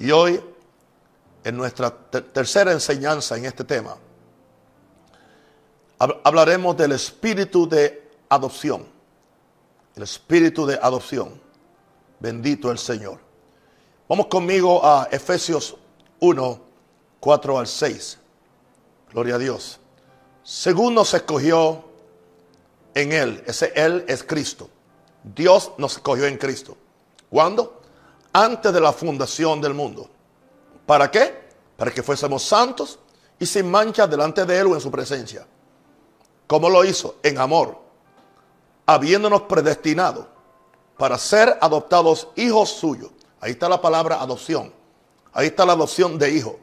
Y hoy, en nuestra tercera enseñanza en este tema, hablaremos del espíritu de adopción. El espíritu de adopción. Bendito el Señor. Vamos conmigo a Efesios 1, 4 al 6. Gloria a Dios. Según nos escogió en Él, ese Él es Cristo. Dios nos escogió en Cristo. ¿Cuándo? Antes de la fundación del mundo. ¿Para qué? Para que fuésemos santos y sin mancha delante de Él o en su presencia. ¿Cómo lo hizo? En amor, habiéndonos predestinado para ser adoptados hijos suyos. Ahí está la palabra adopción. Ahí está la adopción de hijo.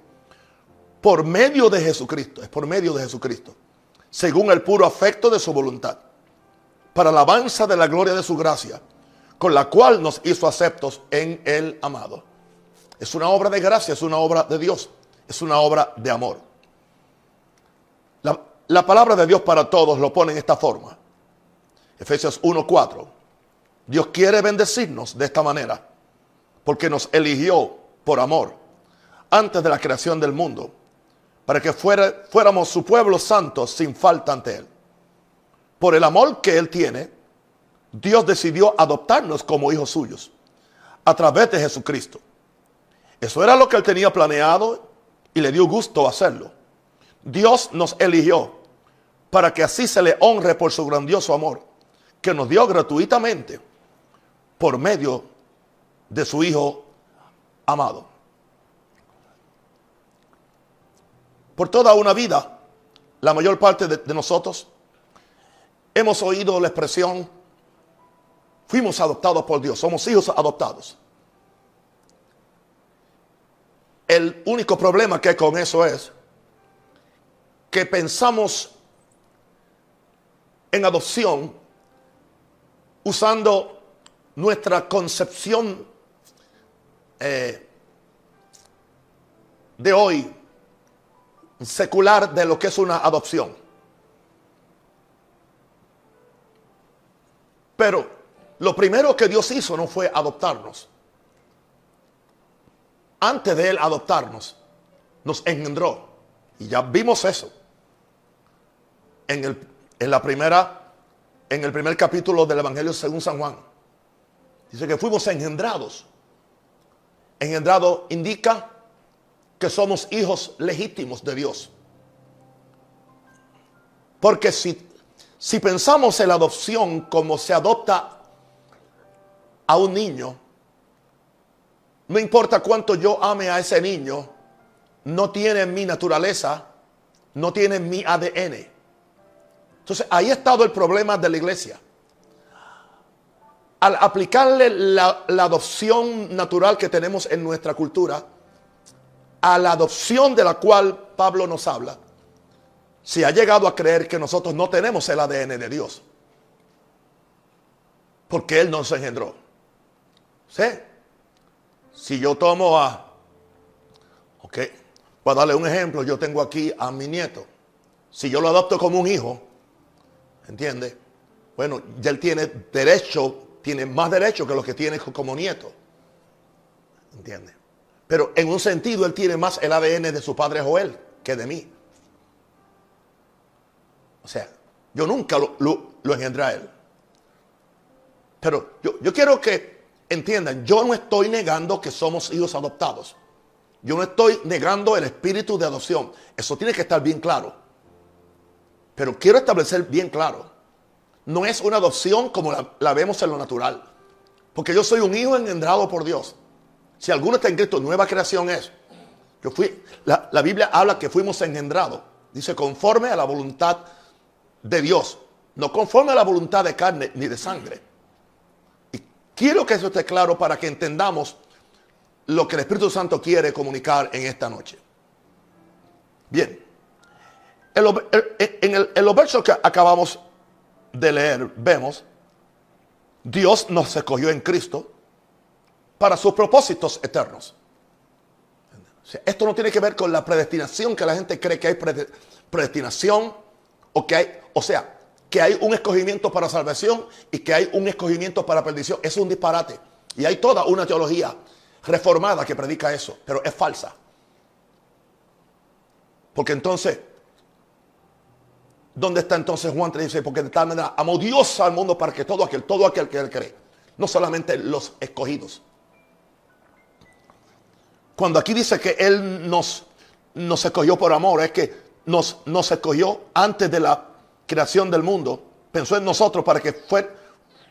Por medio de Jesucristo, es por medio de Jesucristo, según el puro afecto de su voluntad, para la alabanza de la gloria de su gracia, con la cual nos hizo aceptos en el amado. Es una obra de gracia, es una obra de Dios, es una obra de amor. La, la palabra de Dios para todos lo pone en esta forma. Efesios 1:4. Dios quiere bendecirnos de esta manera, porque nos eligió por amor antes de la creación del mundo, para que fuéramos su pueblo santo sin falta ante Él. Por el amor que Él tiene, Dios decidió adoptarnos como hijos suyos a través de Jesucristo. Eso era lo que Él tenía planeado y le dio gusto hacerlo. Dios nos eligió para que así se le honre por su grandioso amor, que nos dio gratuitamente por medio de su Hijo amado. Por toda una vida, la mayor parte de, nosotros hemos oído la expresión, fuimos adoptados por Dios, somos hijos adoptados. El único problema que hay con eso es que pensamos en adopción usando nuestra concepción eh, de hoy secular de lo que es una adopción. Pero lo primero que Dios hizo no fue adoptarnos. Antes de Él adoptarnos, nos engendró. Y ya vimos eso. En el en la primera, en el primer capítulo del Evangelio según San Juan. Dice que fuimos engendrados. Engendrado indica que somos hijos legítimos de Dios. Porque si, si pensamos en la adopción como se adopta a un niño, no importa cuánto yo ame a ese niño, no tiene mi naturaleza, no tiene mi ADN. Entonces ahí ha estado el problema de la iglesia. Al aplicarle la, adopción natural que tenemos en nuestra cultura, a la adopción de la cual Pablo nos habla, se ha llegado a creer que nosotros no tenemos el ADN de Dios. Porque Él nos engendró. ¿Sí? Si yo tomo a... Ok, para darle un ejemplo, yo tengo aquí a mi nieto. Si yo lo adopto como un hijo, ¿Entiende? Bueno, ya él tiene derecho, tiene más derecho que los que tiene como nieto. ¿Entiende? Pero en un sentido él tiene más el ADN de su padre Joel que de mí. O sea, yo nunca lo, lo, engendré a él. Pero yo, yo quiero que entiendan, yo no estoy negando que somos hijos adoptados. Yo no estoy negando el espíritu de adopción. Eso tiene que estar bien claro. Pero quiero establecer bien claro, no es una adopción como la, vemos en lo natural. Porque yo soy un hijo engendrado por Dios. Si alguno está en Cristo, nueva creación es. Yo fui, la, la Biblia habla que fuimos engendrados. Dice conforme a la voluntad de Dios. No conforme a la voluntad de carne ni de sangre. Quiero que eso esté claro para que entendamos lo que el Espíritu Santo quiere comunicar en esta noche. Bien. En, los versos que acabamos de leer, vemos, Dios nos escogió en Cristo para sus propósitos eternos. esto no tiene que ver con la predestinación, que la gente cree que hay predestinación, o que hay, o sea, que hay un escogimiento para salvación y que hay un escogimiento para perdición. Es un disparate. Y hay toda una teología reformada que predica eso, pero es falsa. Porque entonces, ¿dónde está entonces Juan 3:16? Porque de tal manera amó Dios al mundo para que todo aquel, todo aquel que él cree, no solamente los escogidos. Cuando aquí dice que Él nos, nos escogió por amor, es que nos, nos escogió antes de la creación del mundo. Pensó en nosotros para que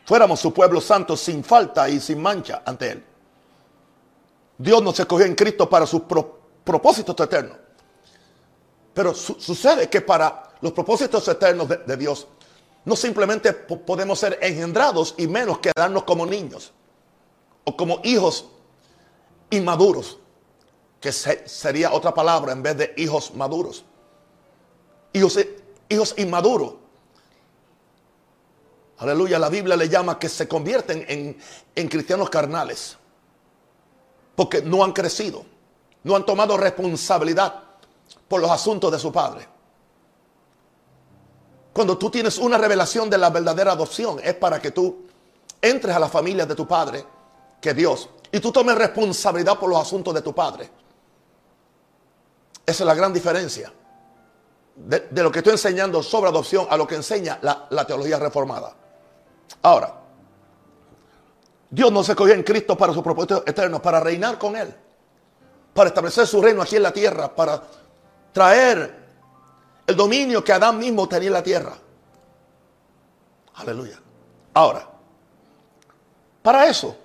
fuéramos su pueblo santo sin falta y sin mancha ante Él. Dios nos escogió en Cristo para sus propósitos eternos. Pero sucede que para los propósitos eternos de, Dios, no simplemente podemos ser engendrados y menos quedarnos como niños o como hijos inmaduros, que sería otra palabra en vez de hijos maduros. Hijos, hijos inmaduros. Aleluya, la Biblia le llama que se convierten en, en cristianos carnales porque no han crecido, no han tomado responsabilidad por los asuntos de su padre. Cuando tú tienes una revelación de la verdadera adopción, es para que tú entres a la familia de tu padre, que Dios, y tú tomes responsabilidad por los asuntos de tu padre. Esa es la gran diferencia de, lo que estoy enseñando sobre adopción a lo que enseña la, teología reformada. Ahora, Dios nos escogió en Cristo para su propósito eterno, para reinar con Él, para establecer su reino aquí en la tierra, para traer el dominio que Adán mismo tenía en la tierra. Aleluya. Ahora, para eso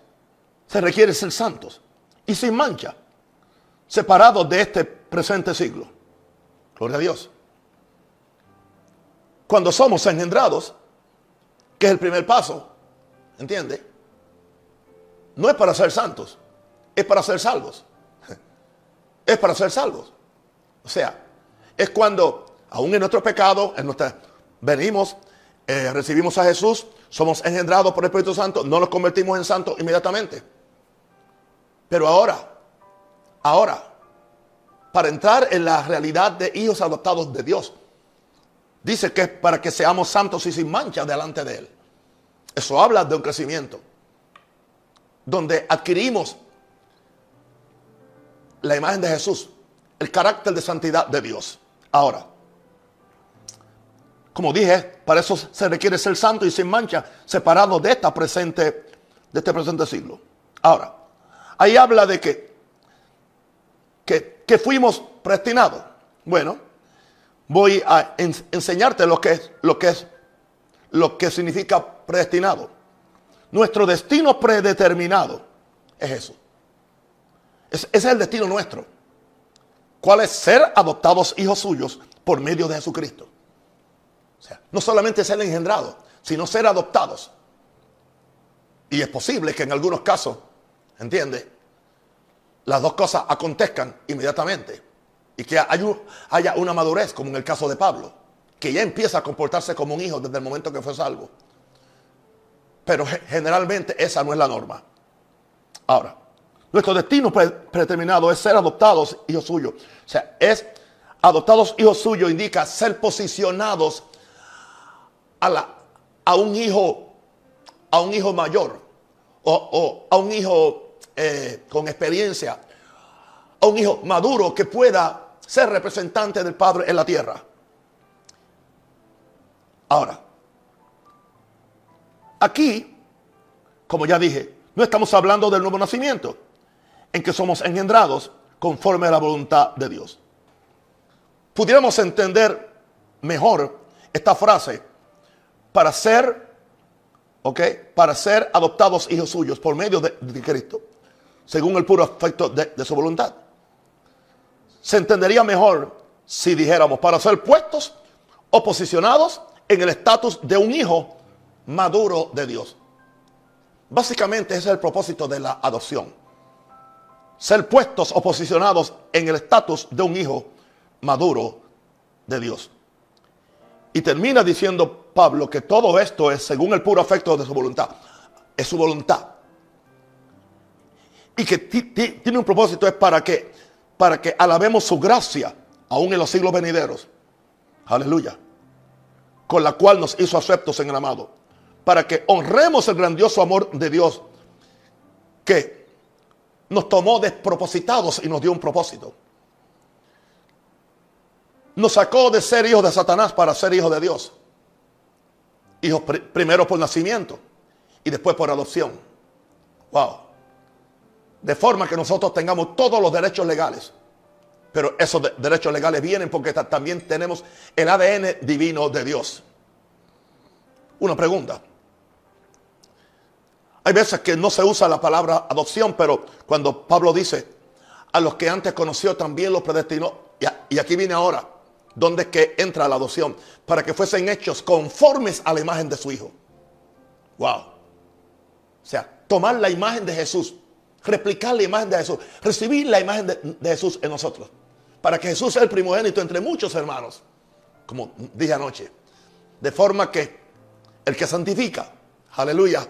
se requiere ser santos y sin mancha, separados de este presente siglo. Gloria a Dios. Cuando somos engendrados, que es el primer paso, ¿entiende? no es para ser santos, es para ser salvos. Es para ser salvos. O sea, es cuando, aún en nuestro pecado, en nuestra, venimos, eh, recibimos a Jesús, somos engendrados por el Espíritu Santo, no nos convertimos en santos inmediatamente. Pero ahora, ahora, para entrar en la realidad de hijos adoptados de Dios, dice que es para que seamos santos y sin mancha delante de Él. Eso habla de un crecimiento donde adquirimos la imagen de Jesús, el carácter de santidad de Dios. Ahora, como dije, para eso se requiere ser santo y sin mancha, separado de esta presente, de este presente siglo. Ahora, ahí habla de que, que, que fuimos predestinados. Bueno, voy a enseñarte lo que es, lo que es, lo que significa predestinado. Nuestro destino predeterminado es eso. ese es el destino nuestro. ¿Cuál es ser adoptados hijos suyos por medio de Jesucristo? O sea, no solamente ser engendrados, sino ser adoptados. Y es posible que en algunos casos, ¿entiende? Las dos cosas acontezcan inmediatamente. Y que haya una madurez, como en el caso de Pablo, que ya empieza a comportarse como un hijo desde el momento que fue salvo. Pero generalmente esa no es la norma. Ahora, nuestro destino predeterminado es ser adoptados hijos suyos. O sea, es adoptados hijos suyos indica ser posicionados a, la, a un hijo, a un hijo mayor o, a un hijo eh, con experiencia, a un hijo maduro que pueda ser representante del Padre en la tierra. Ahora, Aquí, como ya dije, no estamos hablando del nuevo nacimiento, en que somos engendrados conforme a la voluntad de Dios. Pudiéramos entender mejor esta frase para ser, ¿ok? Para ser adoptados hijos suyos por medio de, Cristo, según el puro afecto de, de su voluntad. Se entendería mejor si dijéramos para ser puestos o posicionados en el estatus de un hijo maduro de Dios. Básicamente ese es el propósito de la adopción. Ser puestos o posicionados en el estatus de un hijo maduro de Dios. Y termina diciendo Pablo que todo esto es según el puro afecto de su voluntad. Es su voluntad. Y que tiene un propósito es para que, para que alabemos su gracia aún en los siglos venideros. Aleluya. Con la cual nos hizo aceptos en el amado para que honremos el grandioso amor de Dios que nos tomó despropositados y nos dio un propósito. Nos sacó de ser hijos de Satanás para ser hijos de Dios. Hijos primero por nacimiento y después por adopción. Wow. De forma que nosotros tengamos todos los derechos legales. Pero esos derechos legales vienen porque también tenemos el ADN divino de Dios. Una pregunta. Hay veces que no se usa la palabra adopción, pero cuando Pablo dice, a los que antes conoció también los predestinó, y aquí viene ahora, donde es que entra la adopción, para que fuesen hechos conformes a la imagen de su Hijo. Wow. O sea, tomar la imagen de Jesús, replicar la imagen de Jesús, recibir la imagen de, Jesús en nosotros, para que Jesús sea el primogénito entre muchos hermanos, como dije anoche. De forma que el que santifica, aleluya,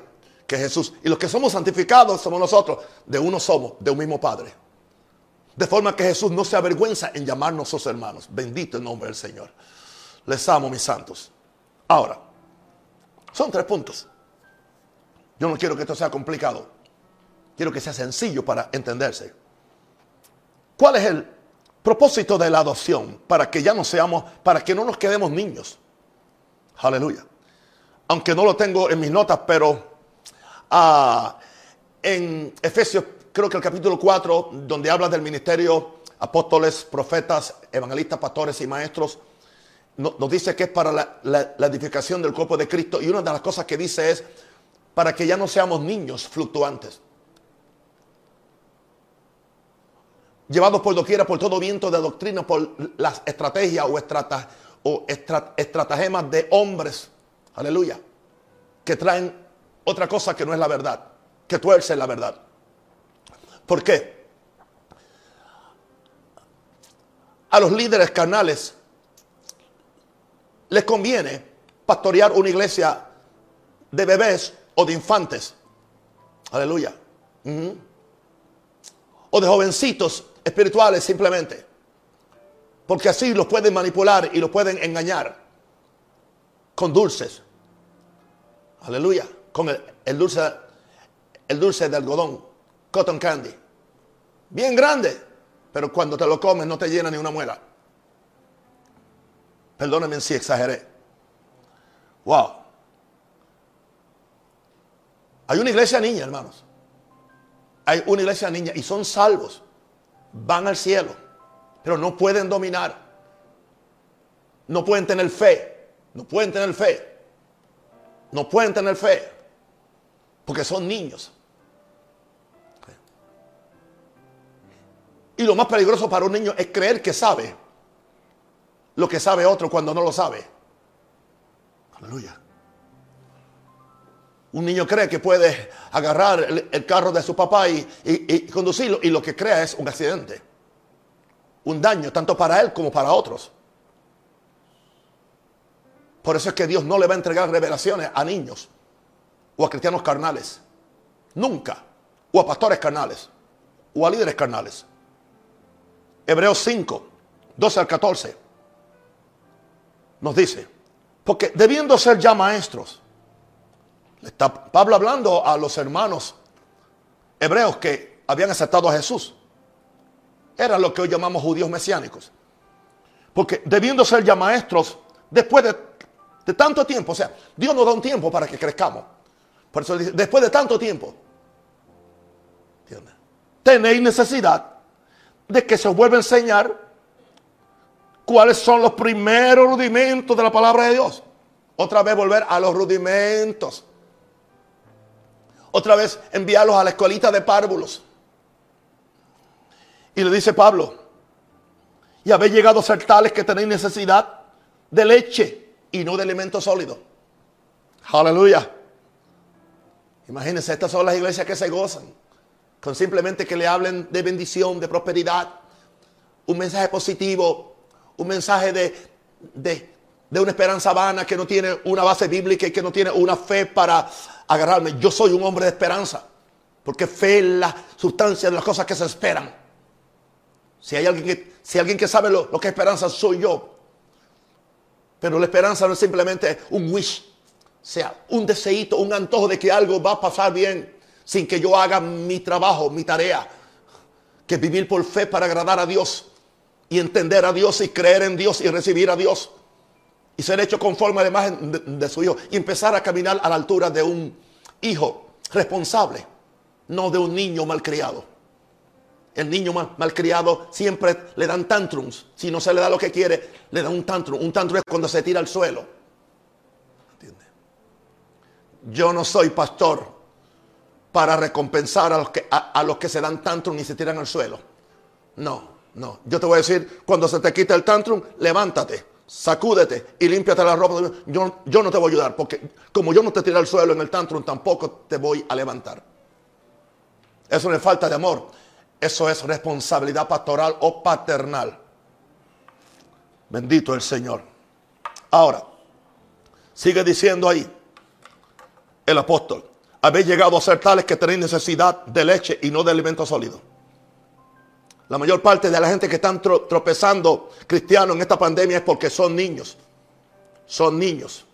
que Jesús. Y los que somos santificados somos nosotros. De uno somos, de un mismo Padre. De forma que Jesús no se avergüenza en llamarnos sus hermanos. Bendito el nombre del Señor. Les amo, mis santos. Ahora, son tres puntos. Yo no quiero que esto sea complicado. Quiero que sea sencillo para entenderse. ¿Cuál es el propósito de la adopción? Para que ya no seamos, para que no nos quedemos niños. Aleluya. Aunque no lo tengo en mis notas, pero en Efesios, creo que el capítulo 4, donde habla del ministerio apóstoles, profetas, evangelistas, pastores y maestros, nos dice que es para la, edificación del cuerpo de Cristo. Y una de las cosas que dice es para que ya no seamos niños fluctuantes. Llevados por doquiera, por todo viento de doctrina, por las estrategias o, o estratagemas de hombres, aleluya, que traen otra cosa que no es la verdad, que tuerce la verdad. ¿Por qué? A los líderes carnales les conviene pastorear una iglesia de bebés o de infantes. Aleluya. O de jovencitos espirituales simplemente. Porque así los pueden manipular y los pueden engañar con dulces. Aleluya con el, dulce, el dulce de algodón, cotton candy. Bien grande, pero cuando te lo comes no te llena ni una muela. Perdónenme si exageré. Wow. Hay una iglesia niña, hermanos. Hay una iglesia niña y son salvos. Van al cielo, pero no pueden dominar. No pueden tener fe. No pueden tener fe. No pueden tener fe. Porque son niños. Y lo más peligroso para un niño es creer que sabe lo que sabe otro cuando no lo sabe. Aleluya. Un niño cree que puede agarrar el, carro de su papá y, conducirlo y lo que crea es un accidente. Un daño tanto para él como para otros. Por eso es que Dios no le va a entregar revelaciones a niños o a cristianos carnales. Nunca. O a pastores carnales. O a líderes carnales. Hebreos 5, 12 al 14. Nos dice, porque debiendo ser ya maestros, está Pablo hablando a los hermanos hebreos que habían aceptado a Jesús. Eran lo que hoy llamamos judíos mesiánicos. Porque debiendo ser ya maestros, después de, tanto tiempo, o sea, Dios nos da un tiempo para que crezcamos. Por eso dice, después de tanto tiempo, tenéis necesidad de que se os vuelva a enseñar cuáles son los primeros rudimentos de la palabra de Dios. Otra vez volver a los rudimentos. Otra vez enviarlos a la escuelita de párvulos. Y le dice Pablo, y habéis llegado a ser tales que tenéis necesidad de leche y no de alimento sólido. Aleluya. Imagínense, estas son las iglesias que se gozan con simplemente que le hablen de bendición, de prosperidad, un mensaje positivo, un mensaje de, de, una esperanza vana que no tiene una base bíblica y que no tiene una fe para agarrarme. Yo soy un hombre de esperanza, porque fe es la sustancia de las cosas que se esperan. Si hay alguien que, si alguien que sabe lo, lo que es esperanza, soy yo. Pero la esperanza no es simplemente un wish, sea un deseito, un antojo de que algo va a pasar bien sin que yo haga mi trabajo, mi tarea, que vivir por fe para agradar a Dios y entender a Dios y creer en Dios y recibir a Dios y ser hecho conforme a la imagen de, su hijo y empezar a caminar a la altura de un hijo responsable, no de un niño malcriado. El niño mal, malcriado siempre le dan tantrums. Si no se le da lo que quiere, le da un tantrum. Un tantrum es cuando se tira al suelo. ¿Entiende? Yo no soy pastor para recompensar a los, que, a, a los que se dan tantrum y se tiran al suelo. No, no. Yo te voy a decir, cuando se te quita el tantrum, levántate, sacúdete y límpiate la ropa. Yo, yo no te voy a ayudar porque como yo no te tiré al suelo en el tantrum, tampoco te voy a levantar. Eso no es falta de amor. Eso es responsabilidad pastoral o paternal. Bendito el Señor. Ahora, sigue diciendo ahí el apóstol. Habéis llegado a ser tales que tenéis necesidad de leche y no de alimento sólido. La mayor parte de la gente que están tro tropezando cristianos en esta pandemia es porque son niños. Son niños.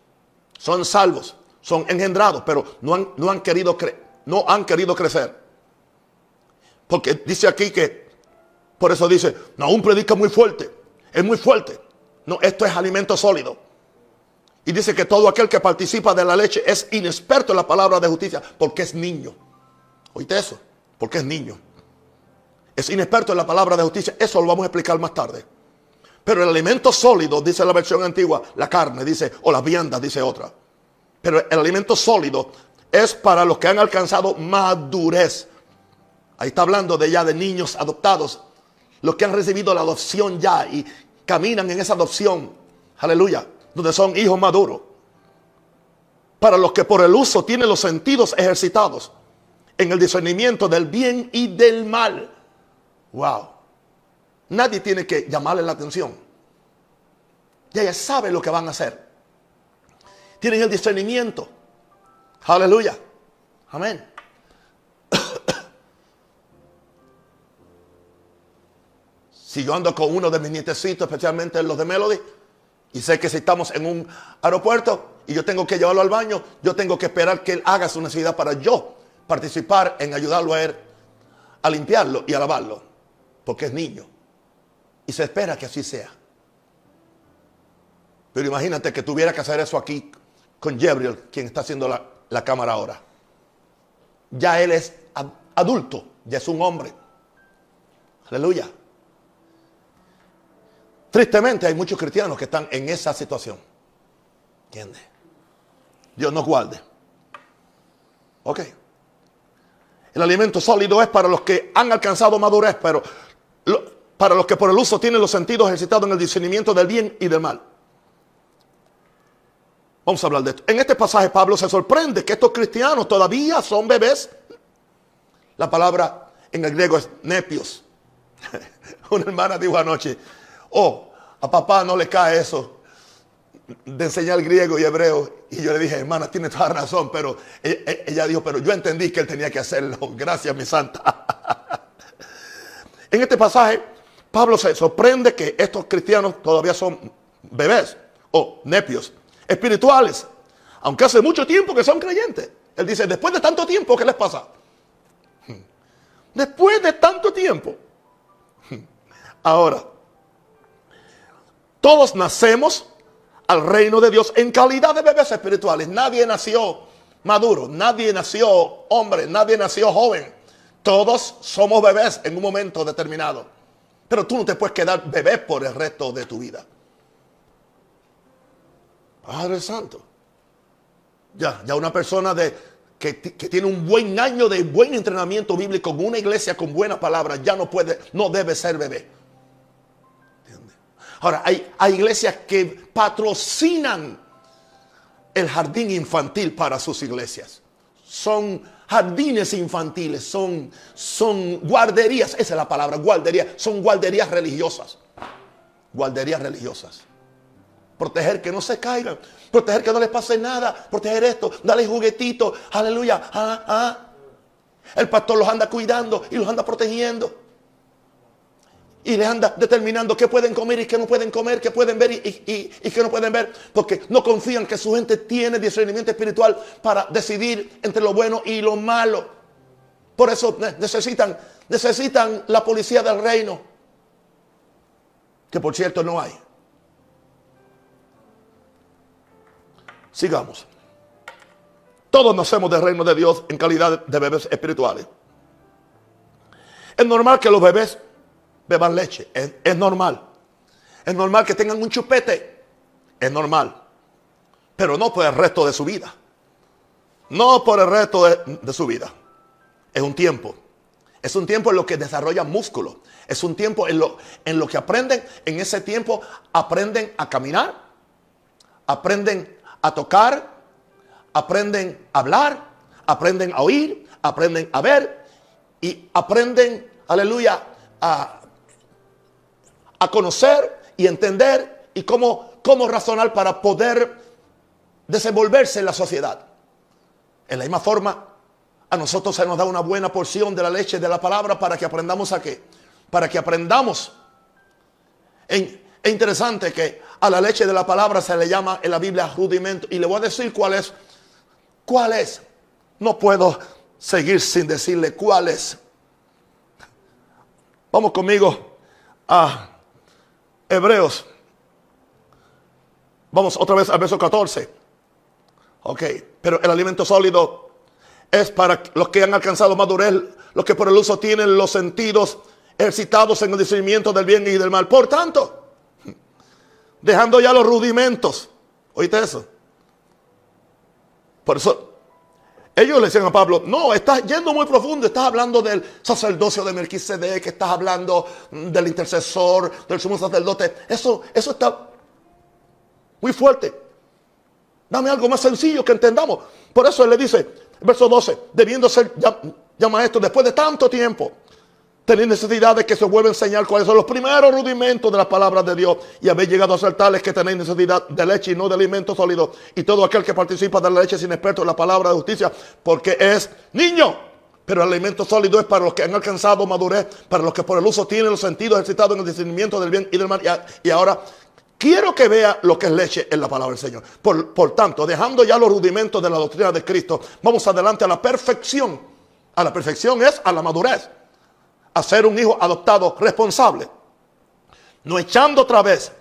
Son salvos. Son engendrados, pero no han, no han, querido, no han querido crecer. Porque dice aquí que, por eso dice, no, aún predica muy fuerte, es muy fuerte. No, esto es alimento sólido. Y dice que todo aquel que participa de la leche es inexperto en la palabra de justicia porque es niño. ¿Oíste eso? Porque es niño. Es inexperto en la palabra de justicia. Eso lo vamos a explicar más tarde. Pero el alimento sólido, dice la versión antigua, la carne, dice, o las viandas, dice otra. Pero el alimento sólido es para los que han alcanzado madurez. Ahí está hablando de ya de niños adoptados, los que han recibido la adopción ya y caminan en esa adopción. Aleluya, donde son hijos maduros. Para los que por el uso tienen los sentidos ejercitados en el discernimiento del bien y del mal. Wow. Nadie tiene que llamarle la atención. Ya ella sabe lo que van a hacer. Tienen el discernimiento. Aleluya. Amén. Si yo ando con uno de mis nietecitos, especialmente los de Melody, y sé que si estamos en un aeropuerto y yo tengo que llevarlo al baño, yo tengo que esperar que él haga su necesidad para yo participar en ayudarlo a él a limpiarlo y a lavarlo, porque es niño. Y se espera que así sea. Pero imagínate que tuviera que hacer eso aquí con Gabriel, quien está haciendo la, la cámara ahora. Ya él es adulto, ya es un hombre. Aleluya. Tristemente hay muchos cristianos que están en esa situación. ¿Entiendes? Dios nos guarde. Ok. El alimento sólido es para los que han alcanzado madurez, pero para los que por el uso tienen los sentidos ejercitados en el discernimiento del bien y del mal. Vamos a hablar de esto. En este pasaje Pablo se sorprende que estos cristianos todavía son bebés. La palabra en el griego es nepios. Una hermana dijo anoche, oh, a papá no le cae eso de enseñar griego y hebreo. Y yo le dije, hermana, tiene toda razón, pero ella dijo, pero yo entendí que él tenía que hacerlo. Gracias, mi santa. En este pasaje, Pablo se sorprende que estos cristianos todavía son bebés o nepios espirituales, aunque hace mucho tiempo que son creyentes. Él dice, después de tanto tiempo, ¿qué les pasa? Después de tanto tiempo. Ahora, todos nacemos al reino de Dios en calidad de bebés espirituales. Nadie nació maduro, nadie nació hombre, nadie nació joven. Todos somos bebés en un momento determinado. Pero tú no te puedes quedar bebé por el resto de tu vida. Padre Santo. Ya, ya una persona que, que, tiene un buen año de buen entrenamiento bíblico en una iglesia con buenas palabras, ya no puede, no debe ser bebé. Ahora, hay, hay iglesias que patrocinan el jardín infantil para sus iglesias. Son jardines infantiles, son, son guarderías, esa es la palabra, guardería, son guarderías religiosas. Guarderías religiosas proteger que no se caigan, proteger que no les pase nada, proteger esto, darle juguetitos, aleluya. Ah, ah. El pastor los anda cuidando y los anda protegiendo. Y les anda determinando qué pueden comer y qué no pueden comer, qué pueden ver y, qué no pueden ver. Porque no confían que su gente tiene discernimiento espiritual para decidir entre lo bueno y lo malo. Por eso necesitan, necesitan la policía del reino. Que por cierto no hay. Sigamos. Todos nacemos del reino de Dios en calidad de bebés espirituales. Es normal que los bebés beban leche. Es, normal. Es normal que tengan un chupete. Es normal. Pero no por el resto de su vida. No por el resto de, su vida. Es un tiempo. Es un tiempo en lo que desarrollan músculos. Es un tiempo en lo, en lo que aprenden. En ese tiempo aprenden a caminar. Aprenden a tocar aprenden a hablar, aprenden a oír, aprenden a ver y aprenden, aleluya, a, a conocer y entender y cómo, cómo razonar para poder desenvolverse en la sociedad. En la misma forma, a nosotros se nos da una buena porción de la leche de la palabra para que aprendamos a qué? Para que aprendamos. es interesante que a la leche de la palabra se le llama en la Biblia rudimento. Y le voy a decir cuál es ¿Cuál es? No puedo seguir sin decirle cuál es. Vamos conmigo a Hebreos. Vamos otra vez al verso 14. Ok, pero el alimento sólido es para los que han alcanzado madurez, los que por el uso tienen los sentidos excitados en el discernimiento del bien y del mal. Por tanto, dejando ya los rudimentos. ¿Oíste eso? Por eso, ellos le decían a Pablo, no, estás yendo muy profundo, estás hablando del sacerdocio de Melquisedec, estás hablando del intercesor, del sumo sacerdote. Eso, eso está muy fuerte. Dame algo más sencillo que entendamos. Por eso él le dice, verso 12, debiendo ser ya, ya maestro después de tanto tiempo Tenéis necesidad de que se vuelva a enseñar cuáles son los primeros rudimentos de las palabras de Dios. Y habéis llegado a ser tales que tenéis necesidad de leche y no de alimento sólido. Y todo aquel que participa de la leche sin experto en la palabra de justicia, porque es niño. Pero el alimento sólido es para los que han alcanzado madurez, para los que por el uso tienen los sentidos ejercitados en el discernimiento del bien y del mal. Y ahora quiero que vea lo que es leche en la palabra del Señor. Por tanto, dejando ya los rudimentos de la doctrina de Cristo, vamos adelante a la perfección. A la perfección es a la madurez a ser un hijo adoptado responsable. No echando otra vez.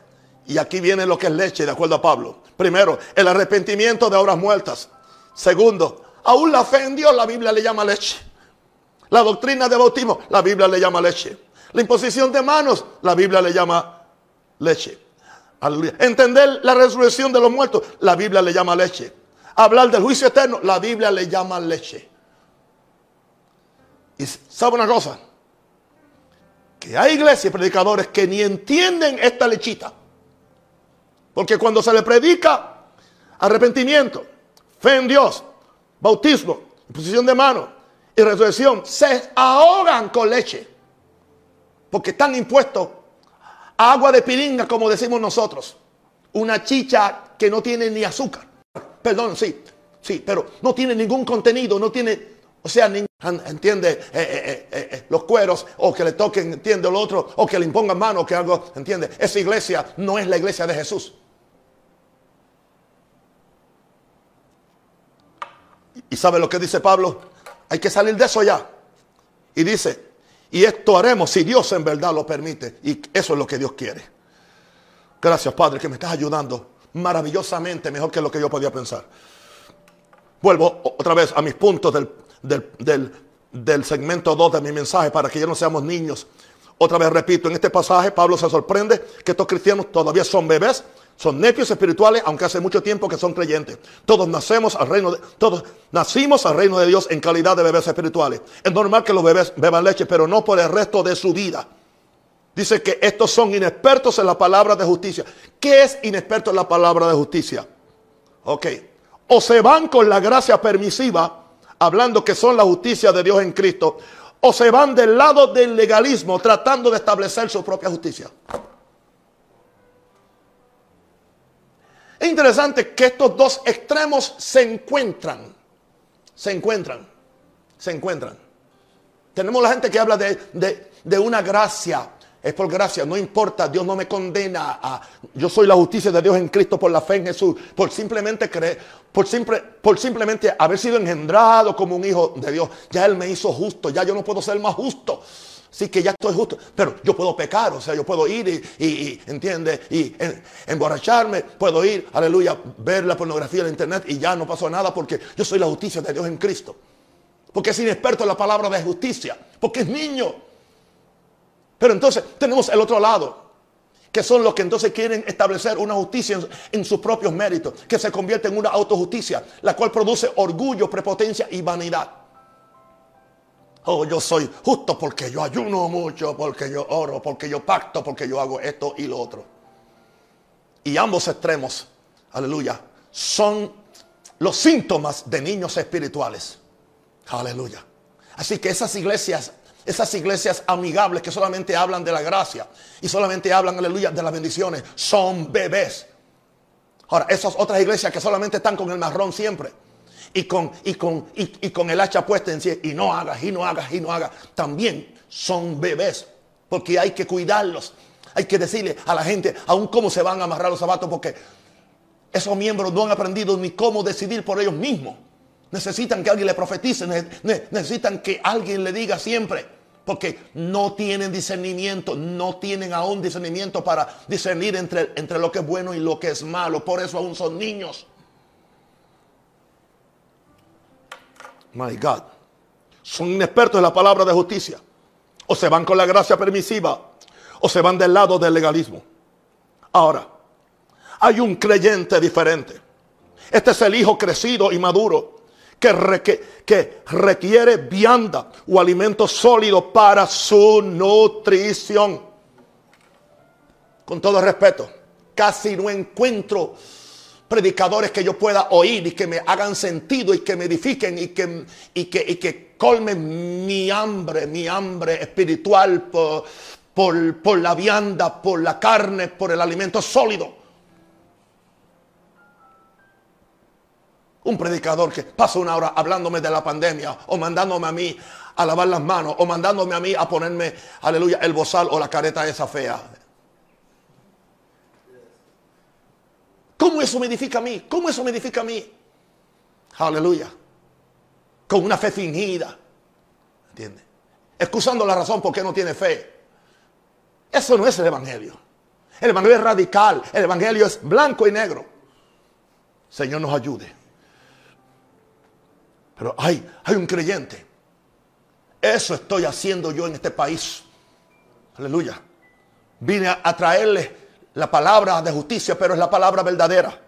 Y aquí viene lo que es leche, de acuerdo a Pablo. Primero, el arrepentimiento de obras muertas. Segundo, aún la fe en Dios, la Biblia le llama leche. La doctrina de bautismo, la Biblia le llama leche. La imposición de manos, la Biblia le llama leche. Entender la resurrección de los muertos, la Biblia le llama leche. Hablar del juicio eterno, la Biblia le llama leche. Y sabe una cosa, que hay iglesias y predicadores que ni entienden esta lechita. Porque cuando se le predica arrepentimiento, fe en Dios, bautismo, imposición de mano y resurrección, se ahogan con leche. Porque están impuestos agua de piringa, como decimos nosotros. Una chicha que no tiene ni azúcar. Perdón, sí, sí, pero no tiene ningún contenido, no tiene o sea, entiende eh, eh, eh, los cueros o que le toquen, entiende lo otro, o que le impongan mano, o que algo, entiende. Esa iglesia no es la iglesia de Jesús. ¿Y sabe lo que dice Pablo? Hay que salir de eso ya. Y dice, y esto haremos si Dios en verdad lo permite. Y eso es lo que Dios quiere. Gracias Padre que me estás ayudando maravillosamente mejor que lo que yo podía pensar. Vuelvo otra vez a mis puntos del del, segmento 2 de mi mensaje para que ya no seamos niños. Otra vez repito, en este pasaje Pablo se sorprende que estos cristianos todavía son bebés, son nepios espirituales, aunque hace mucho tiempo que son creyentes. Todos nacemos al reino de, todos nacimos al reino de Dios en calidad de bebés espirituales. Es normal que los bebés beban leche, pero no por el resto de su vida. Dice que estos son inexpertos en la palabra de justicia. ¿Qué es inexperto en la palabra de justicia? Ok. O se van con la gracia permisiva hablando que son la justicia de Dios en Cristo, o se van del lado del legalismo tratando de establecer su propia justicia. Es interesante que estos dos extremos se encuentran, se encuentran, se encuentran. Tenemos la gente que habla de, una gracia Es por gracia, no importa, Dios no me condena a... Yo soy la justicia de Dios en Cristo por la fe en Jesús, por simplemente creer, por, simple, por simplemente haber sido engendrado como un hijo de Dios. Ya Él me hizo justo, ya yo no puedo ser más justo. Sí que ya estoy justo, pero yo puedo pecar, o sea, yo puedo ir y, y, ¿entiende? Y emborracharme, puedo ir, aleluya, ver la pornografía en internet y ya no pasó nada porque yo soy la justicia de Dios en Cristo. Porque es inexperto en la palabra de justicia, porque es niño. Pero entonces tenemos el otro lado, que son los que entonces quieren establecer una justicia en, sus propios méritos, que se convierte en una autojusticia, la cual produce orgullo, prepotencia y vanidad. Oh, yo soy justo porque yo ayuno mucho, porque yo oro, porque yo pacto, porque yo hago esto y lo otro. Y ambos extremos, aleluya, son los síntomas de niños espirituales. Aleluya. Así que esas iglesias, esas iglesias amigables que solamente hablan de la gracia y solamente hablan, aleluya, de las bendiciones, son bebés. Ahora, esas otras iglesias que solamente están con el marrón siempre y con, y con, y, con el hacha puesta en sí, y no hagas, y no hagas, y no hagas, también son bebés, porque hay que cuidarlos. Hay que decirle a la gente aún cómo se van a amarrar los zapatos, porque esos miembros no han aprendido ni cómo decidir por ellos mismos. Necesitan que alguien le profetice, necesitan que alguien le diga siempre, porque no tienen discernimiento, no tienen aún discernimiento para discernir entre, entre lo que es bueno y lo que es malo. Por eso aún son niños. My God. Son inexpertos en la palabra de justicia. O se van con la gracia permisiva o se van del lado del legalismo. Ahora, hay un creyente diferente. Este es el hijo crecido y maduro que, requiere vianda o alimento sólido para su nutrición. Con todo respeto, casi no encuentro predicadores que yo pueda oír y que me hagan sentido y que me edifiquen y que, y que, y que colmen mi hambre, mi hambre espiritual por, por, la vianda, por la carne, por el alimento sólido. Un predicador que pasa una hora hablándome de la pandemia o mandándome a mí a lavar las manos o mandándome a mí a ponerme, aleluya, el bozal o la careta esa fea. ¿Cómo eso me edifica a mí? ¿Cómo eso me edifica a mí? Aleluya. Con una fe fingida. ¿Entiendes? Excusando la razón por qué no tiene fe. Eso no es el Evangelio. El Evangelio es radical. El Evangelio es blanco y negro. Señor nos ayude. Pero hay, hay un creyente. Eso estoy haciendo yo en este país. Aleluya. Vine a, a traerle la palabra de justicia, pero es la palabra verdadera.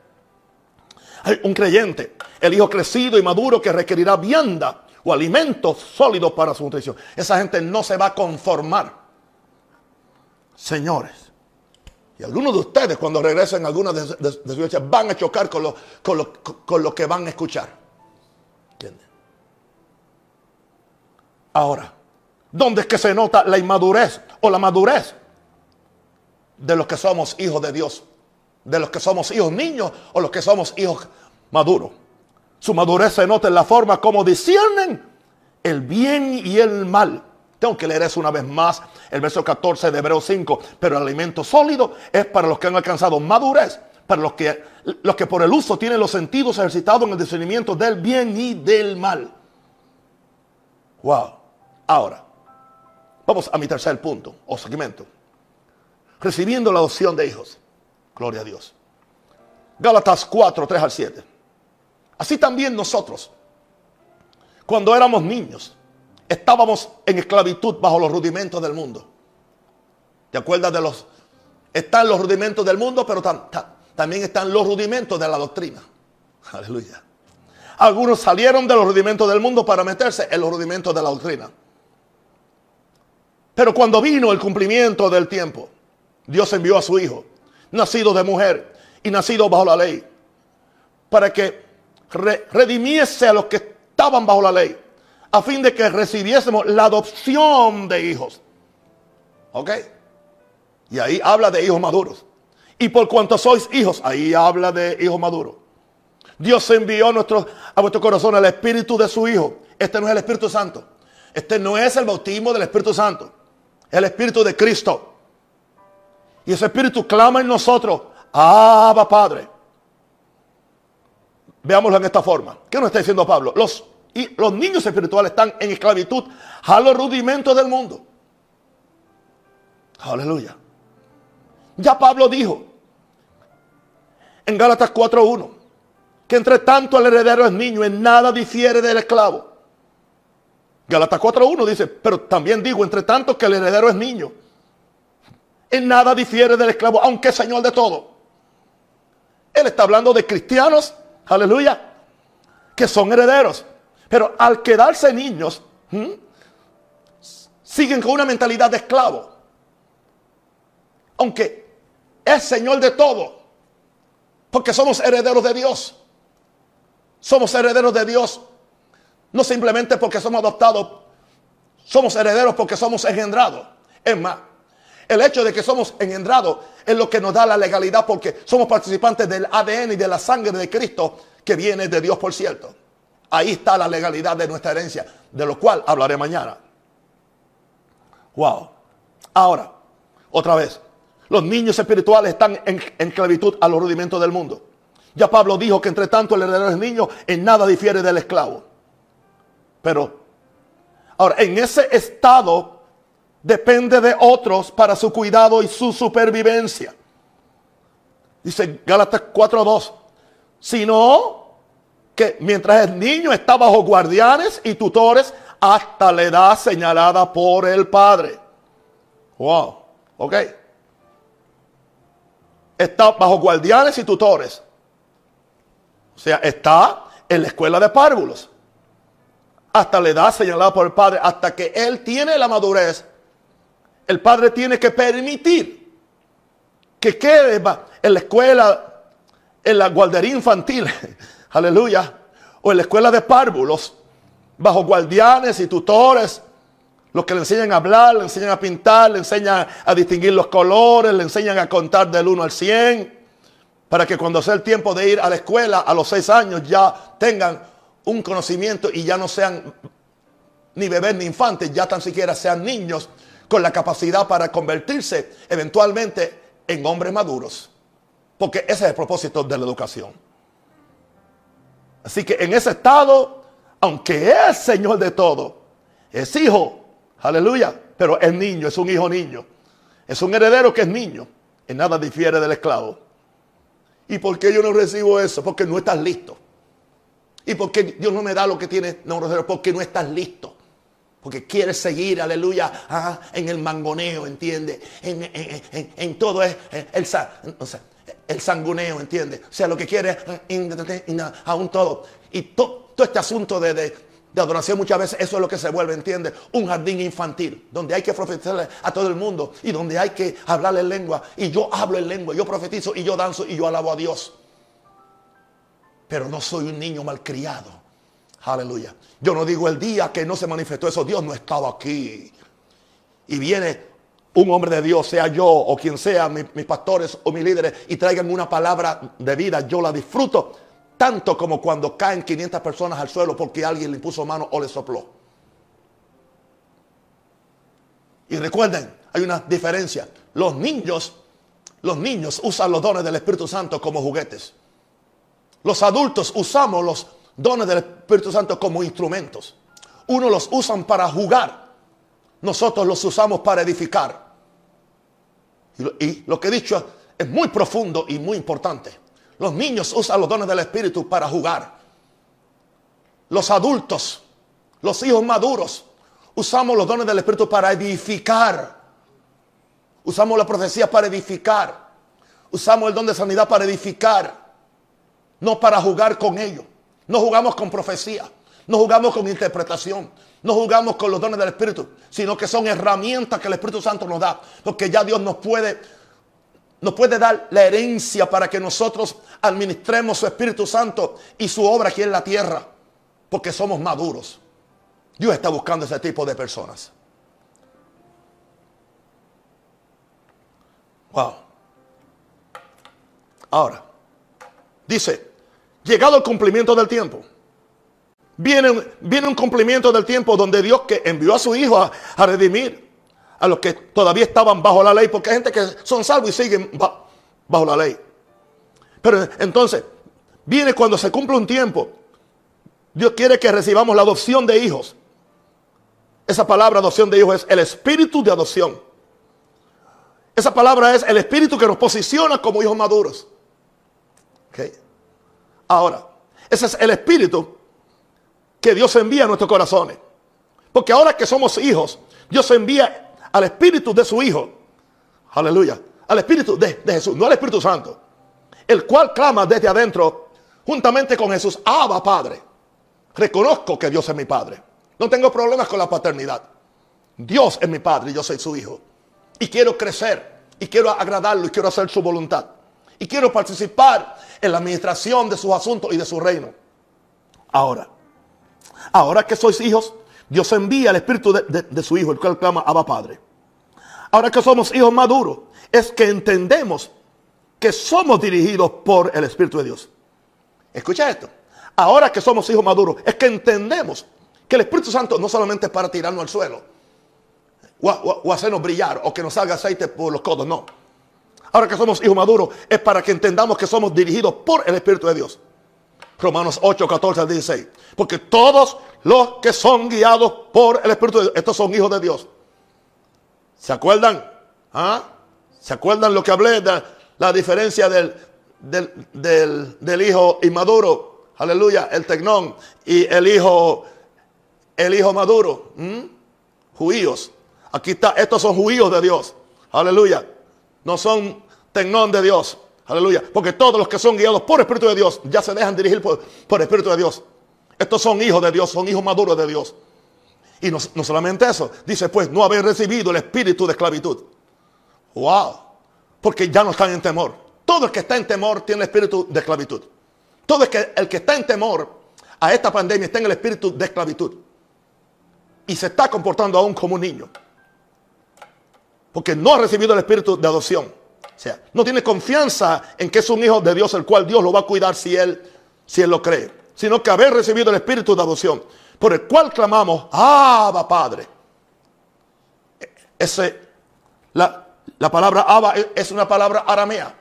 Hay un creyente, el hijo crecido y maduro que requerirá vianda o alimentos sólidos para su nutrición. Esa gente no se va a conformar. Señores, y algunos de ustedes cuando regresen a alguna de, sus iglesias van a chocar con lo, con, lo, que van a escuchar. Ahora, ¿dónde es que se nota la inmadurez o la madurez de los que somos hijos de Dios, de los que somos hijos niños o los que somos hijos maduros. Su madurez se nota en la forma como disciernen el bien y el mal. Tengo que leer eso una vez más, el verso 14 de Hebreos 5. Pero el alimento sólido es para los que han alcanzado madurez, para los que, los que por el uso tienen los sentidos ejercitados en el discernimiento del bien y del mal. Wow. Ahora, vamos a mi tercer punto o segmento recibiendo la adopción de hijos. Gloria a Dios. Gálatas 4, 3 al 7. Así también nosotros, cuando éramos niños, estábamos en esclavitud bajo los rudimentos del mundo. ¿Te acuerdas de los... Están los rudimentos del mundo, pero también están los rudimentos de la doctrina. Aleluya. Algunos salieron de los rudimentos del mundo para meterse en los rudimentos de la doctrina. Pero cuando vino el cumplimiento del tiempo, Dios envió a su Hijo, nacido de mujer y nacido bajo la ley, para que redimiese a los que estaban bajo la ley, a fin de que recibiésemos la adopción de hijos. ¿Ok? Y ahí habla de hijos maduros. Y por cuanto sois hijos, ahí habla de hijos maduros. Dios envió a, a vuestro corazón el Espíritu de su Hijo. Este no es el Espíritu Santo. Este no es el bautismo del Espíritu Santo. El Espíritu de Cristo Y ese espíritu clama en nosotros, Abba Padre. Veámoslo en esta forma. ¿Qué nos está diciendo Pablo? Los, y los niños espirituales están en esclavitud a los rudimentos del mundo. Aleluya. Ya Pablo dijo en Gálatas 4.1 que entre tanto el heredero es niño, en nada difiere del esclavo. Gálatas 4.1 dice, pero también digo, entre tanto que el heredero es niño, en nada difiere del esclavo, aunque es señor de todo. Él está hablando de cristianos, aleluya, que son herederos. Pero al quedarse niños, siguen con una mentalidad de esclavo. Aunque es Señor de todo. Porque somos herederos de Dios. Somos herederos de Dios. No simplemente porque somos adoptados. Somos herederos porque somos engendrados. Es más, el hecho de que somos engendrados es lo que nos da la legalidad porque somos participantes del ADN y de la sangre de Cristo que viene de Dios, por cierto. Ahí está la legalidad de nuestra herencia, de lo cual hablaré mañana. Wow. Ahora, otra vez, los niños espirituales están en, esclavitud a los rudimentos del mundo. Ya Pablo dijo que entre tanto el heredero es niño, en nada difiere del esclavo. Pero, ahora, en ese estado depende de otros para su cuidado y su supervivencia. Dice Gálatas 4.2. Sino que mientras el niño está bajo guardianes y tutores hasta la edad señalada por el padre. Wow. Ok está bajo guardianes y tutores. O sea, está en la escuela de párvulos. Hasta la edad señalada por el padre, hasta que él tiene la madurez, el padre tiene que permitir que quede en la escuela, en la guardería infantil, aleluya, o en la escuela de párvulos, bajo guardianes y tutores los que le enseñan a hablar, le enseñan a pintar, le enseñan a distinguir los colores, le enseñan a contar del 1 al 100. Para que cuando sea el tiempo de ir a la escuela a los 6 años ya tengan un conocimiento y ya no sean ni bebés ni infantes, ya tan siquiera sean niños con la capacidad para convertirse eventualmente en hombres maduros. Porque ese es el propósito de la educación. Así que en ese estado, aunque es Señor de todo, es hijo Aleluya. Pero es niño, es un hijo niño. Es un heredero que es niño. En nada difiere del esclavo. ¿Y por qué yo no recibo eso? Porque no estás listo. ¿Y por qué Dios no me da lo que tiene? No, porque no estás listo. Porque quieres seguir, aleluya, en el mangoneo, ¿entiendes? En, todo es el, el sanguneo, ¿entiendes? O sea, lo que quieres, aún todo. Y todo este asunto de, de adoración muchas veces eso es lo que se vuelve, ¿entiende? Un jardín infantil, donde hay que profetizarle a todo el mundo y donde hay que hablarle en lengua. Y yo hablo en lengua, yo profetizo y yo danzo y yo alabo a Dios. Pero no soy un niño malcriado. Aleluya. Yo no digo el día que no se manifestó eso, Dios no estaba aquí. Y viene un hombre de Dios, sea yo o quien sea, mis, pastores o mis líderes, y traigan una palabra de vida, yo la disfruto tanto como cuando caen 500 personas al suelo porque alguien le puso mano o le sopló. Y recuerden, hay una diferencia. Los niños, los niños usan los dones del Espíritu Santo como juguetes. Los adultos usamos los dones del Espíritu Santo como instrumentos. Unos los usan para jugar. Nosotros los usamos para edificar. Y lo que he dicho es muy profundo y muy importante. Los niños usan los dones del Espíritu para jugar. Los adultos, los hijos maduros, usamos los dones del Espíritu para edificar. Usamos la profecía para edificar. Usamos el don de sanidad para edificar. No para jugar con ellos. No jugamos con profecía. No jugamos con interpretación. No jugamos con los dones del Espíritu. Sino que son herramientas que el Espíritu Santo nos da. Porque ya Dios nos puede nos puede dar la herencia para que nosotros administremos su Espíritu Santo y su obra aquí en la tierra, porque somos maduros. Dios está buscando ese tipo de personas. Wow. Ahora, dice, llegado el cumplimiento del tiempo. Viene, un cumplimiento del tiempo donde Dios que envió a su Hijo a redimir a los que todavía estaban bajo la ley, porque hay gente que son salvos y siguen bajo la ley. Pero entonces, viene cuando se cumple un tiempo. Dios quiere que recibamos la adopción de hijos. Esa palabra adopción de hijos es el espíritu de adopción. Esa palabra es el espíritu que nos posiciona como hijos maduros. Ahora, ese es el espíritu que Dios envía a nuestros corazones. Porque ahora que somos hijos, Dios envía al espíritu de su Hijo. Aleluya. Al espíritu de, Jesús, no al Espíritu Santo. El cual clama desde adentro, juntamente con Jesús, Abba Padre. Reconozco que Dios es mi Padre. No tengo problemas con la paternidad. Dios es mi Padre y yo soy su Hijo. Y quiero crecer. Y quiero agradarlo y quiero hacer su voluntad. Y quiero participar en la administración de sus asuntos y de su reino. Ahora, ahora que sois hijos, Dios envía el espíritu de, su hijo, el cual clama Abba Padre. Ahora que somos hijos maduros, es que entendemos que somos dirigidos por el Espíritu de Dios. Escucha esto. Ahora que somos hijos maduros, es que entendemos que el Espíritu Santo no solamente es para tirarnos al suelo o, o hacernos brillar o que nos salga aceite por los codos, no. Ahora que somos hijos maduros, es para que entendamos que somos dirigidos por el Espíritu de Dios. Romanos 8, 14 al 16. Porque todos los que son guiados por el Espíritu de Dios, estos son hijos de Dios. ¿Se acuerdan? ¿Ah? ¿Se acuerdan lo que hablé de la diferencia del, del, hijo inmaduro? Aleluya, el tecnón y el hijo, el hijo maduro. ¿Mm? Judíos. Aquí está, estos son judíos de Dios. Aleluya. No son tecnón de Dios. Aleluya. Porque todos los que son guiados por el Espíritu de Dios ya se dejan dirigir por, el Espíritu de Dios. Estos son hijos de Dios, son hijos maduros de Dios. Y no, solamente eso, dice pues, no haber recibido el espíritu de esclavitud. Wow. Porque ya no están en temor. Todo el que está en temor tiene el espíritu de esclavitud. Todo el que, el que está en temor a esta pandemia está en el espíritu de esclavitud. Y se está comportando aún como un niño. Porque no ha recibido el espíritu de adopción. O sea, no tiene confianza en que es un hijo de Dios, el cual Dios lo va a cuidar si él, si él lo cree. Sino que haber recibido el espíritu de adopción, por el cual clamamos, Abba Padre. Ese, la, la palabra Abba es una palabra aramea.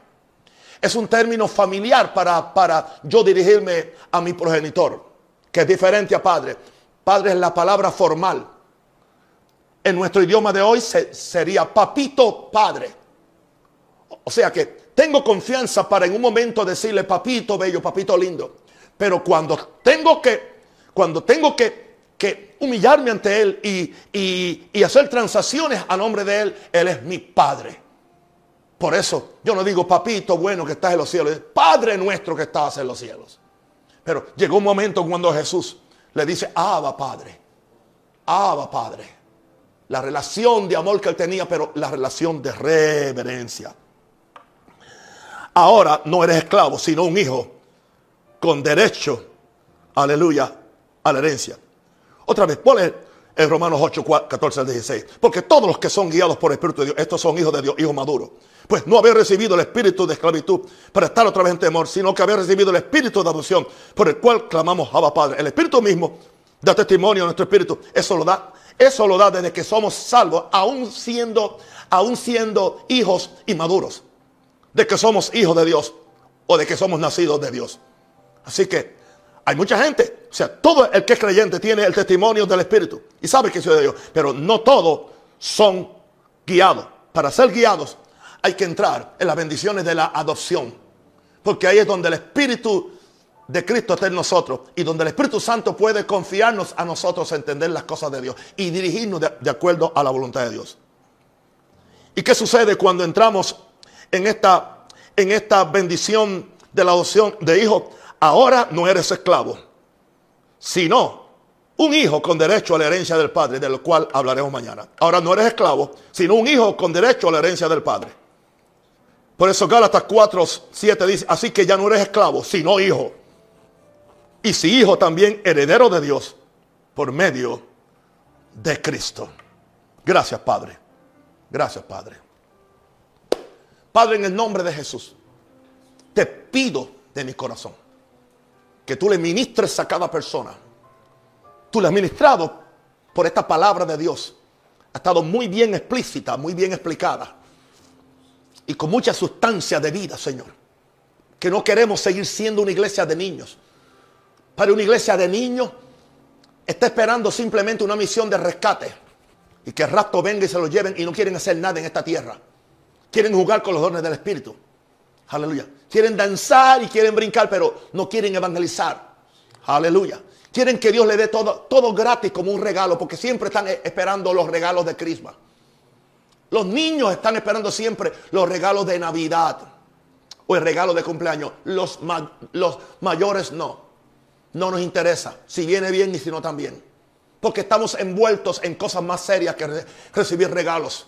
Es un término familiar para, para yo dirigirme a mi progenitor, que es diferente a padre. Padre es la palabra formal. En nuestro idioma de hoy sería papito padre. O sea que tengo confianza para en un momento decirle, papito bello, papito lindo. Pero cuando tengo que, cuando tengo que, que humillarme ante Él y, y, hacer transacciones a nombre de Él, Él es mi Padre. Por eso yo no digo, papito bueno que estás en los cielos, es Padre nuestro que estás en los cielos. Pero llegó un momento cuando Jesús le dice, Abba Padre, Abba Padre. La relación de amor que él tenía, pero la relación de reverencia. Ahora no eres esclavo, sino un hijo con derecho, aleluya, a la herencia. Otra vez, ponle en Romanos 8, 14 al 16. Porque todos los que son guiados por el Espíritu de Dios, estos son hijos de Dios, hijos maduros. Pues no haber recibido el espíritu de esclavitud para estar otra vez en temor, sino que haber recibido el espíritu de adopción por el cual clamamos Abba Padre. El espíritu mismo da testimonio a nuestro espíritu. Eso lo da. Eso lo da desde que somos salvos, aún siendo, aún siendo hijos inmaduros de que somos hijos de Dios o de que somos nacidos de Dios. Así que hay mucha gente, o sea, todo el que es creyente tiene el testimonio del Espíritu y sabe que es de Dios, pero no todos son guiados. Para ser guiados hay que entrar en las bendiciones de la adopción, porque ahí es donde el Espíritu de Cristo está en nosotros y donde el Espíritu Santo puede confiarnos a nosotros a entender las cosas de Dios y dirigirnos de, acuerdo a la voluntad de Dios. ¿Y qué sucede cuando entramos en esta, en esta bendición de la adopción de hijo, ahora no eres esclavo, sino un hijo con derecho a la herencia del Padre, de lo cual hablaremos mañana. Ahora no eres esclavo, sino un hijo con derecho a la herencia del Padre. Por eso Gálatas 4, 7 dice, así que ya no eres esclavo, sino hijo. Y si hijo también heredero de Dios por medio de Cristo. Gracias Padre. Gracias Padre. Padre, en el nombre de Jesús, te pido de mi corazón que tú le ministres a cada persona. Tú le has ministrado por esta palabra de Dios ha estado muy bien explícita, muy bien explicada. Y con mucha sustancia de vida, Señor. Que no queremos seguir siendo una iglesia de niños. Para una iglesia de niños está esperando simplemente una misión de rescate. Y que el rapto venga y se lo lleven y no quieren hacer nada en esta tierra. Quieren jugar con los dones del Espíritu. Aleluya. Quieren danzar y quieren brincar, pero no quieren evangelizar. Aleluya. Quieren que Dios le dé todo, todo gratis como un regalo, porque siempre están esperando los regalos de Crisma. Los niños están esperando siempre los regalos de Navidad o el regalo de cumpleaños. Los mayores no. No nos interesa si viene bien y si no también. Porque estamos envueltos en cosas más serias que recibir regalos.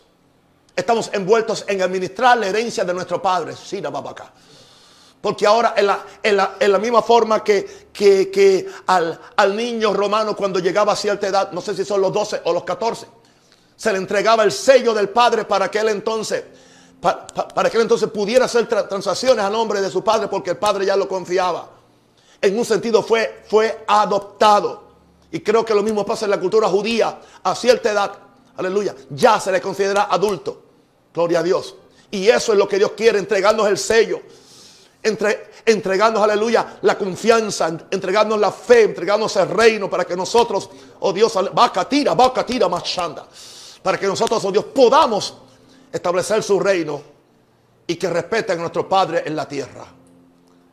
Estamos envueltos en administrar la herencia de nuestro Padre. Sí, la acá. Porque ahora en la, en la, misma forma que, que, al, al, niño romano cuando llegaba a cierta edad, no sé si son los 12 o los 14, se le entregaba el sello del Padre para que él entonces, para, que él entonces pudiera hacer transacciones a nombre de su Padre porque el Padre ya lo confiaba. En un sentido fue, fue adoptado. Y creo que lo mismo pasa en la cultura judía a cierta edad. Aleluya. Ya se le considera adulto. Gloria a Dios. Y eso es lo que Dios quiere, entregarnos el sello entre, entregarnos, aleluya, la confianza, entregarnos la fe, entregarnos el reino para que nosotros, oh Dios, vaca tira, vaca tira, machanda, para que nosotros, oh Dios, podamos establecer su reino y que respeten a nuestro Padre en la tierra.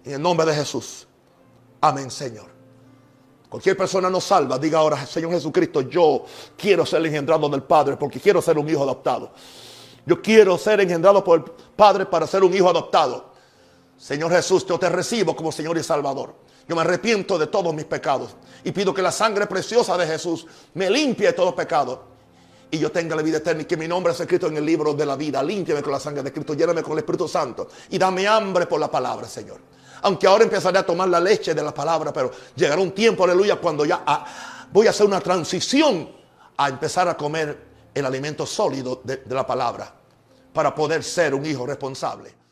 En el nombre de Jesús. Amén, Señor. Cualquier persona nos salva, diga ahora, Señor Jesucristo, yo quiero ser engendrado del Padre porque quiero ser un hijo adoptado. Yo quiero ser engendrado por el Padre para ser un hijo adoptado. Señor Jesús, yo te recibo como Señor y Salvador. Yo me arrepiento de todos mis pecados y pido que la sangre preciosa de Jesús me limpie de todo pecado y yo tenga la vida eterna y que mi nombre sea escrito en el libro de la vida. Límpiame con la sangre de Cristo, lléname con el Espíritu Santo y dame hambre por la palabra, Señor. Aunque ahora empezaré a tomar la leche de la palabra, pero llegará un tiempo, aleluya, cuando ya ah, voy a hacer una transición a empezar a comer el alimento sólido de la palabra para poder ser un hijo responsable.